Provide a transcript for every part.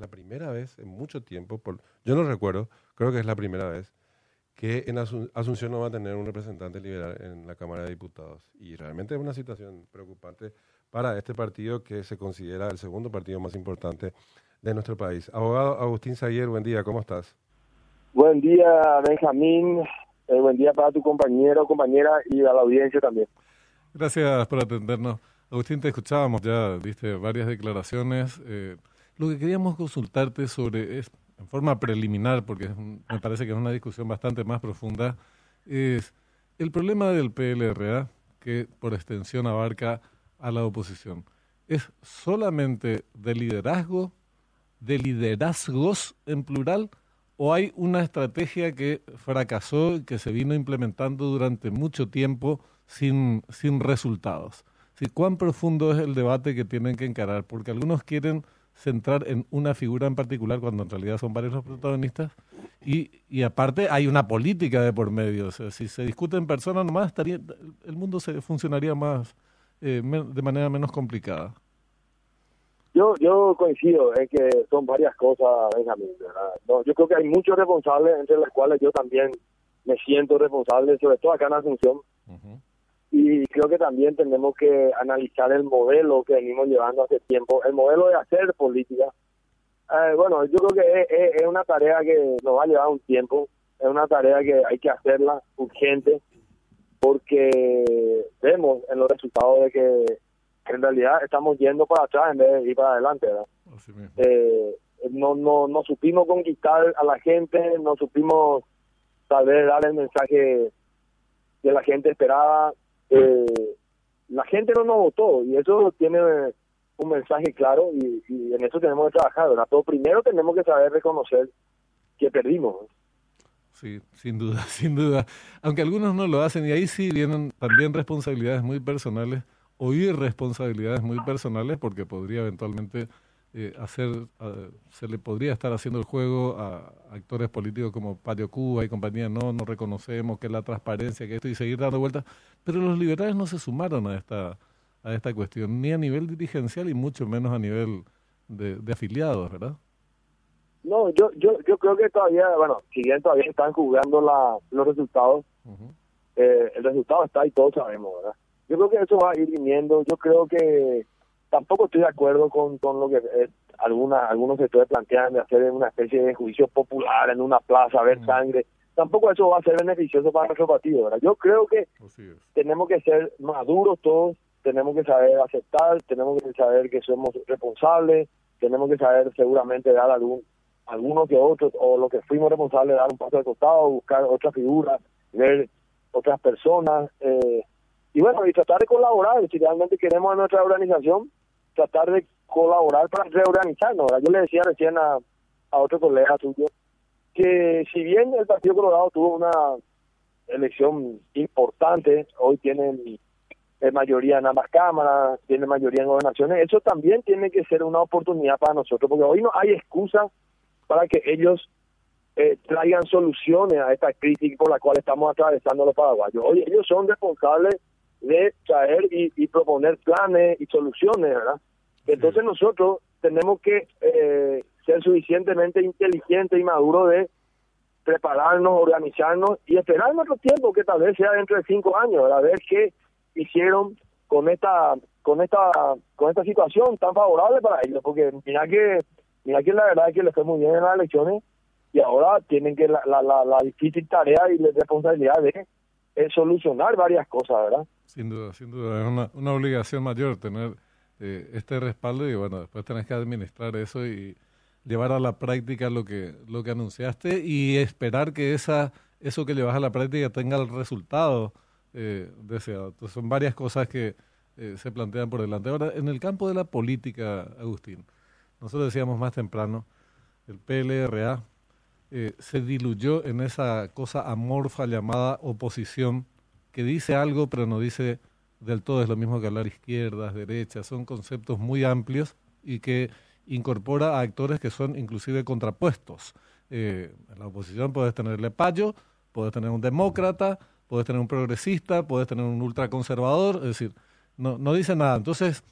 la primera vez en mucho tiempo, por, yo no recuerdo, creo que es la primera vez, que en Asunción no va a tener un representante liberal en la Cámara de Diputados. Y realmente es una situación preocupante para este partido que se considera el segundo partido más importante de nuestro país. Abogado Agustín Sayer, buen día, ¿cómo estás? Buen día, Benjamín. Eh, buen día para tu compañero, compañera y a la audiencia también. Gracias por atendernos. Agustín, te escuchábamos ya, diste varias declaraciones. Eh, lo que queríamos consultarte sobre, es en forma preliminar, porque me parece que es una discusión bastante más profunda, es el problema del PLRA, que por extensión abarca a la oposición. ¿Es solamente de liderazgo, de liderazgos en plural, o hay una estrategia que fracasó que se vino implementando durante mucho tiempo sin, sin resultados? ¿Cuán profundo es el debate que tienen que encarar? Porque algunos quieren centrar en una figura en particular cuando en realidad son varios los protagonistas y, y aparte hay una política de por medio. O sea, si se discute en persona nomás, estaría, el mundo se funcionaría más eh, de manera menos complicada. Yo, yo coincido en que son varias cosas, Benjamín. No, yo creo que hay muchos responsables, entre los cuales yo también me siento responsable, sobre todo acá en Asunción. Y creo que también tenemos que analizar el modelo que venimos llevando hace tiempo, el modelo de hacer política. Eh, bueno, yo creo que es, es, una tarea que nos va a llevar un tiempo, es una tarea que hay que hacerla urgente, porque vemos en los resultados de que en realidad estamos yendo para atrás en vez de ir para adelante. Eh, no, no, no supimos conquistar a la gente, no supimos tal vez dar el mensaje que la gente esperaba. Eh, la gente no nos votó y eso tiene un mensaje claro y, en eso tenemos que trabajar. ¿verdad? Pero primero tenemos que saber reconocer que perdimos. Sí, sin duda, sin duda. Aunque algunos no lo hacen y ahí sí vienen también responsabilidades muy personales o irresponsabilidades muy personales porque podría eventualmente eh, hacer, se le podría estar haciendo el juego a actores políticos como Patio Cuba y compañía, no, no reconocemos que la transparencia, que esto y seguir dando vueltas, pero los liberales no se sumaron a esta, a esta cuestión, ni a nivel dirigencial y mucho menos a nivel de, afiliados, ¿verdad? No, yo, yo, yo creo que todavía, bueno, si bien todavía están jugando la, los resultados, eh, el resultado está y todos sabemos, ¿verdad? Yo creo que eso va a ir viniendo. Yo creo que tampoco estoy de acuerdo con, con lo que eh, alguna, algunos sectores plantean de hacer una especie de juicio popular en una plaza, ver sangre. Tampoco eso va a ser beneficioso para nuestro partido. ¿verdad? Yo creo que tenemos que ser maduros todos, tenemos que saber aceptar, tenemos que saber que somos responsables, tenemos que saber seguramente dar algún algunos que otros, o lo que fuimos responsables, dar un paso al costado, buscar otra figura, ver otras personas. Eh, y bueno, y tratar de colaborar, si realmente queremos a nuestra organización, tratar de colaborar para reorganizarnos. Yo le decía recién a, a otro colega suyo que si bien el Partido Colorado tuvo una elección importante, hoy tienen mayoría en ambas cámaras, tiene mayoría en gobernaciones, eso también tiene que ser una oportunidad para nosotros, porque hoy no hay excusa para que ellos eh, traigan soluciones a esta crisis por la cual estamos atravesando los paraguayos. Hoy ellos son responsables de traer y, proponer planes y soluciones, ¿verdad? Entonces nosotros tenemos que eh, ser suficientemente inteligentes y maduros de prepararnos, organizarnos y esperar nuestro tiempo, que tal vez sea dentro de cinco años, a ver qué hicieron con esta con esta con esta situación tan favorable para ellos, porque mira que mira que la verdad es que les fue muy bien en las elecciones y ahora tienen que la, la, la, la difícil tarea y la responsabilidad de es solucionar varias cosas, ¿verdad? Sin duda, sin duda. Es una, una obligación mayor tener eh, este respaldo y bueno, después tenés que administrar eso y llevar a la práctica lo que, lo que anunciaste y esperar que esa, eso que llevas a la práctica tenga el resultado eh, deseado. Entonces son varias cosas que eh, se plantean por delante. Ahora, en el campo de la política, Agustín, nosotros decíamos más temprano, el PLRA eh, se diluyó en esa cosa amorfa llamada oposición, que dice algo pero no dice del todo, es lo mismo que hablar izquierdas, derechas, son conceptos muy amplios y que incorpora a actores que son inclusive contrapuestos. Eh, en la oposición puedes tenerle payo, puedes tener un demócrata, puedes tener un progresista, puedes tener un ultraconservador, es decir, no, no dice nada. Entonces,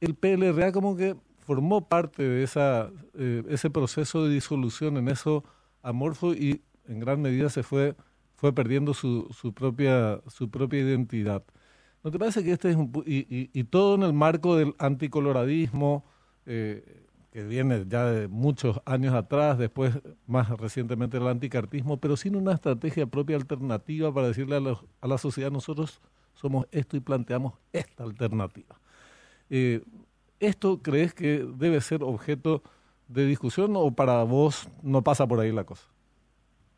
el PLRA como que formó parte de esa, eh, ese proceso de disolución en eso amorfo y en gran medida se fue, fue perdiendo su, su, propia, su propia identidad. ¿No te parece que este es un... Y, y, todo en el marco del anticoloradismo, eh, que viene ya de muchos años atrás, después más recientemente el anticartismo, pero sin una estrategia propia alternativa para decirle a, a la sociedad nosotros somos esto y planteamos esta alternativa. Eh, ¿Esto crees que debe ser objeto de discusión o para vos no pasa por ahí la cosa?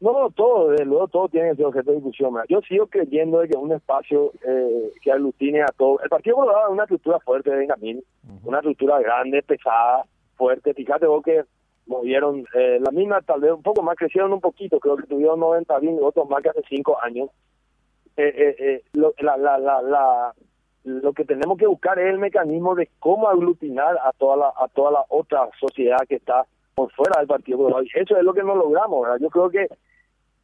No, todo, desde luego todo tiene que ser objeto de discusión. Yo sigo creyendo de que un espacio eh, que aglutine a todo. El Partido Colorado es una estructura fuerte de Benjamín, una estructura grande, pesada, fuerte. Fíjate vos que movieron eh, la misma, tal vez un poco más, crecieron un poquito, creo que tuvieron 90 bien, otros más que hace 5 años. Eh, eh, eh, lo, la, la, la, la, lo que tenemos que buscar es el mecanismo de cómo aglutinar a toda la, a toda la otra sociedad que está por fuera del Partido Eso es lo que no logramos. Yo creo que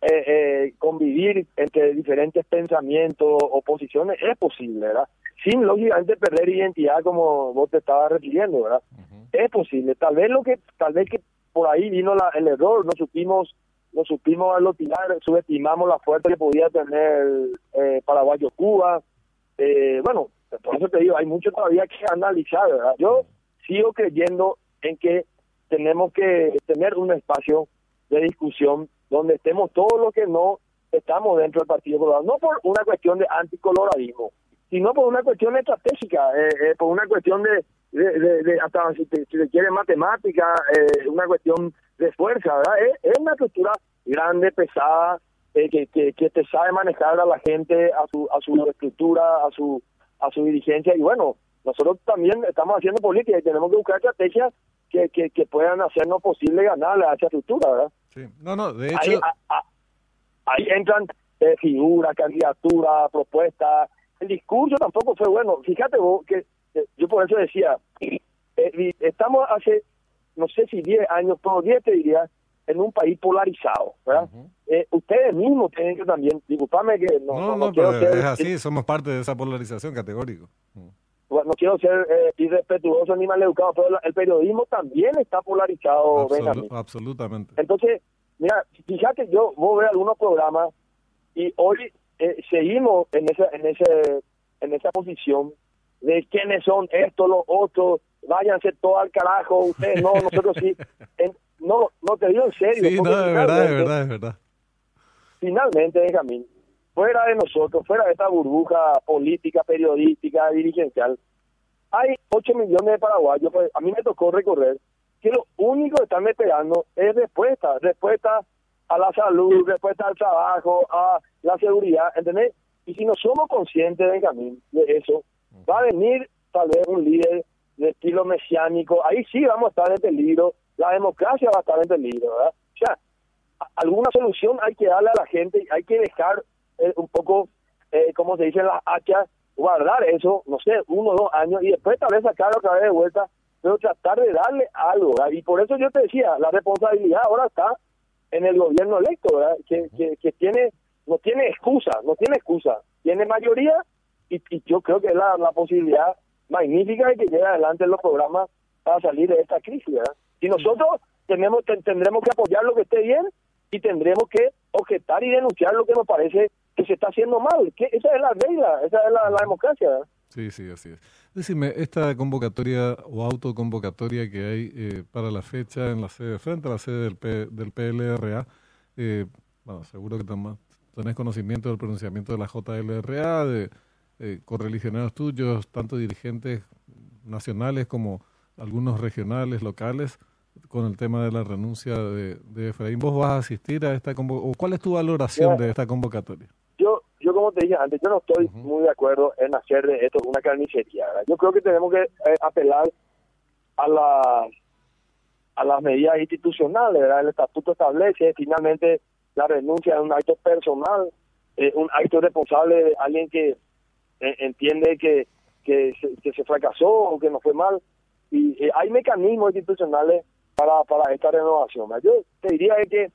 eh, convivir entre diferentes pensamientos o posiciones es posible, ¿verdad? Sin, lógicamente, perder identidad como vos te estabas refiriendo, ¿verdad? Es posible. Tal vez lo que, tal vez que por ahí vino la, el error, no supimos no supimos tirar, subestimamos la fuerza que podía tener eh, Paraguayo-Cuba. Eh, bueno, por eso te digo, hay mucho todavía que analizar, ¿verdad? Yo sigo creyendo en que tenemos que tener un espacio de discusión donde estemos todos los que no estamos dentro del Partido Colorado, no por una cuestión de anticoloradismo, sino por una cuestión estratégica, eh, eh por una cuestión de, de, hasta si, te, si quiere matemática, eh, una cuestión de fuerza, ¿verdad? Es una estructura grande, pesada, eh, que, que, que, te sabe manejar a la gente, a su, a su estructura, a su, a su dirigencia. Y bueno, nosotros también estamos haciendo política y tenemos que buscar estrategias que, que, que puedan hacernos posible ganar a esa estructura, ¿verdad? Sí, no, no, de hecho... Ahí, entran eh, figuras, candidaturas, propuestas. El discurso tampoco fue bueno. Fíjate vos que eh, yo por eso decía, estamos hace, no sé si 10 años, pero 10 te diría, en un país polarizado, ¿verdad? eh, ustedes mismos tienen que también, disculpame que no... No, no, pero es así, somos parte de esa polarización categórico. Bueno, no quiero ser eh, irrespetuoso ni mal educado, pero el periodismo también está polarizado, Absolutamente. Entonces, mira, fíjate, yo voy a ver algunos programas y hoy eh, seguimos en esa, en, ese, en esa posición de quiénes son estos, los otros, váyanse todo al carajo, ustedes no, nosotros sí. no, no te digo en serio. Sí, no, de verdad, de verdad, de verdad. Finalmente, Benjamín, fuera de nosotros, fuera de esta burbuja política, periodística, dirigencial, hay 8 millones de paraguayos, pues a mí me tocó recorrer, que lo único que están esperando es respuesta, respuesta a la salud, respuesta al trabajo, a la seguridad, ¿entendés? Y si no somos conscientes, Benjamín, de eso, va a venir tal vez un líder de estilo mesiánico, ahí sí vamos a estar en peligro, la democracia va a estar en peligro, ¿verdad? O sea, alguna solución hay que darle a la gente, hay que dejar eh, un poco, eh, como se dice las hachas, guardar eso, no sé, uno o dos años y después tal vez sacarlo otra vez de vuelta, pero tratar de darle algo. Y por eso yo te decía, la responsabilidad ahora está en el gobierno electo. Que, que, que tiene, no tiene excusa, no tiene excusa, tiene mayoría y, yo creo que es la, la posibilidad magnífica de que llegue adelante los programas para salir de esta crisis, ¿verdad? Y nosotros tenemos, tendremos que apoyar lo que esté bien y tendremos que objetar y denunciar lo que nos parece que se está haciendo mal. Que esa es la regla, esa es la, democracia. Sí, sí, así es. Decime, esta convocatoria o autoconvocatoria que hay eh, para la fecha en la sede, frente a la sede del, del PLRA, eh, bueno, seguro que tenés conocimiento del pronunciamiento de la JLRA, de eh, correligionarios tuyos, tanto dirigentes nacionales como algunos regionales, locales con el tema de la renuncia de, de Efraín. ¿Vos vas a asistir a esta convocatoria? ¿Cuál es tu valoración de esta convocatoria? Yo, yo como te dije antes, yo no estoy muy de acuerdo en hacer de esto una carnicería. Yo creo que tenemos que eh, apelar a las a las medidas institucionales. El estatuto establece finalmente la renuncia de un acto personal, eh, un acto responsable de alguien que eh, entiende que, que se, que se fracasó o que no fue mal. Y hay mecanismos institucionales para, para esta renovación. Yo te diría que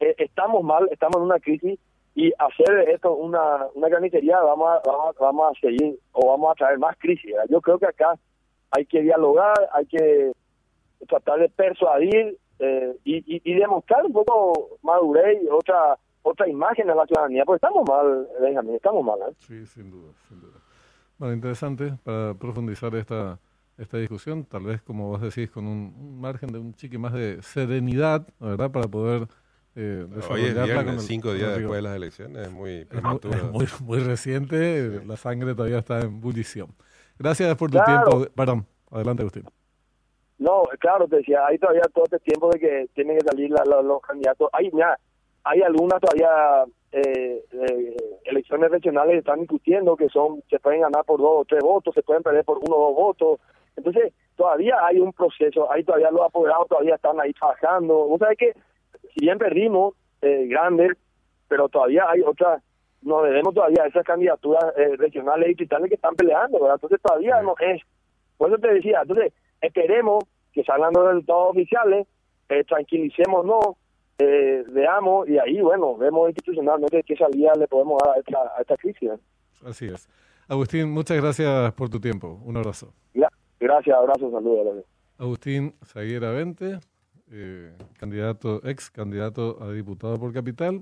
eh, estamos mal, estamos en una crisis y hacer esto una, una carnicería vamos a, vamos, vamos a seguir o vamos a traer más crisis. Yo creo que acá hay que dialogar, hay que tratar de persuadir eh, y, y, demostrar un poco madurez y otra otra imagen a la ciudadanía, porque estamos mal, Benjamín, estamos mal. ¿eh? Sí, sin duda, sin duda. Bueno, interesante para profundizar esta, esta discusión, tal vez como vos decís, con un, margen de un chique más de serenidad, ¿verdad? Para poder eh, Hoy es viernes, cinco días después de las elecciones, es muy muy, muy, reciente, la sangre todavía está en ebullición. Gracias por tu tiempo. Perdón, adelante Agustín. No, claro, te decía, hay todavía todo este tiempo de que tienen que salir los candidatos. Hay, ya, hay algunas todavía eh, eh, elecciones regionales que están discutiendo que son se pueden ganar por dos o tres votos, se pueden perder por uno o dos votos. Entonces, todavía hay un proceso, hay todavía los apoderados todavía están ahí trabajando. Vos sabés que, si bien perdimos eh, grandes, pero todavía hay otras, no debemos todavía esas candidaturas eh, regionales y distritales que están peleando, ¿verdad? Entonces, todavía no es. Por eso te decía, entonces, esperemos que salgan los resultados oficiales, eh, tranquilicémonos, eh, veamos y ahí, bueno, vemos institucionalmente qué salida le podemos dar a esta, a esta crisis. Así es. Agustín, muchas gracias por tu tiempo. Un abrazo. Gracias, abrazo, saludos. Agustín Zaguera Vente, eh, candidato, ex candidato a diputado por Capital,